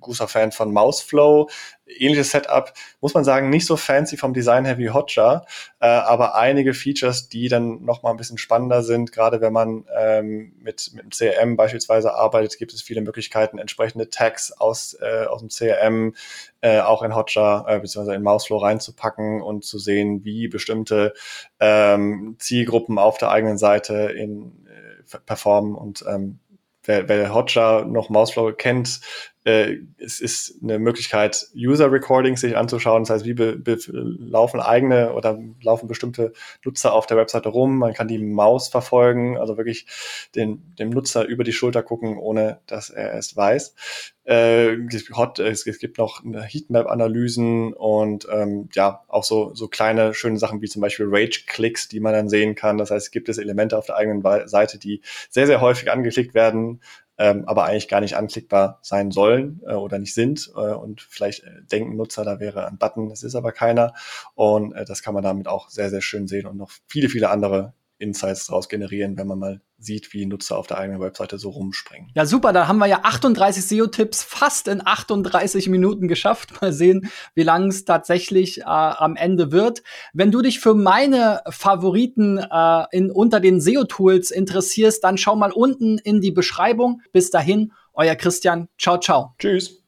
großer Fan von Mouseflow. Ähnliches Setup, muss man sagen, nicht so fancy vom Design her wie Hotjar, äh, aber einige Features, die dann noch mal ein bisschen spannender sind. Gerade wenn man ähm, mit, mit dem CRM beispielsweise arbeitet, gibt es viele Möglichkeiten, entsprechende Tags aus, äh, aus dem CRM äh, auch in Hotjar äh, bzw. in Mouseflow reinzupacken und zu sehen, wie bestimmte ähm, Zielgruppen auf der eigenen Seite in, äh, performen und ähm, wer, wer Hotjar noch Mouseflow kennt, äh, es ist eine Möglichkeit, User-Recordings sich anzuschauen. Das heißt, wie be, be, laufen eigene oder laufen bestimmte Nutzer auf der Webseite rum. Man kann die Maus verfolgen, also wirklich den, dem Nutzer über die Schulter gucken, ohne dass er es weiß. Äh, es gibt noch Heatmap-Analysen und ähm, ja, auch so, so kleine, schöne Sachen wie zum Beispiel Rage-Clicks, die man dann sehen kann. Das heißt, gibt es Elemente auf der eigenen Seite, die sehr, sehr häufig angeklickt werden, ähm, aber eigentlich gar nicht anklickbar sein sollen äh, oder nicht sind. Äh, und vielleicht äh, denken Nutzer, da wäre ein Button, es ist aber keiner. Und äh, das kann man damit auch sehr, sehr schön sehen und noch viele, viele andere Insights daraus generieren, wenn man mal sieht, wie Nutzer auf der eigenen Webseite so rumspringen.
Ja, super, da haben wir ja 38 SEO-Tipps fast in 38 Minuten geschafft. Mal sehen, wie lang es tatsächlich äh, am Ende wird. Wenn du dich für meine Favoriten äh, in, unter den SEO-Tools interessierst, dann schau mal unten in die Beschreibung. Bis dahin, euer Christian. Ciao, ciao.
Tschüss.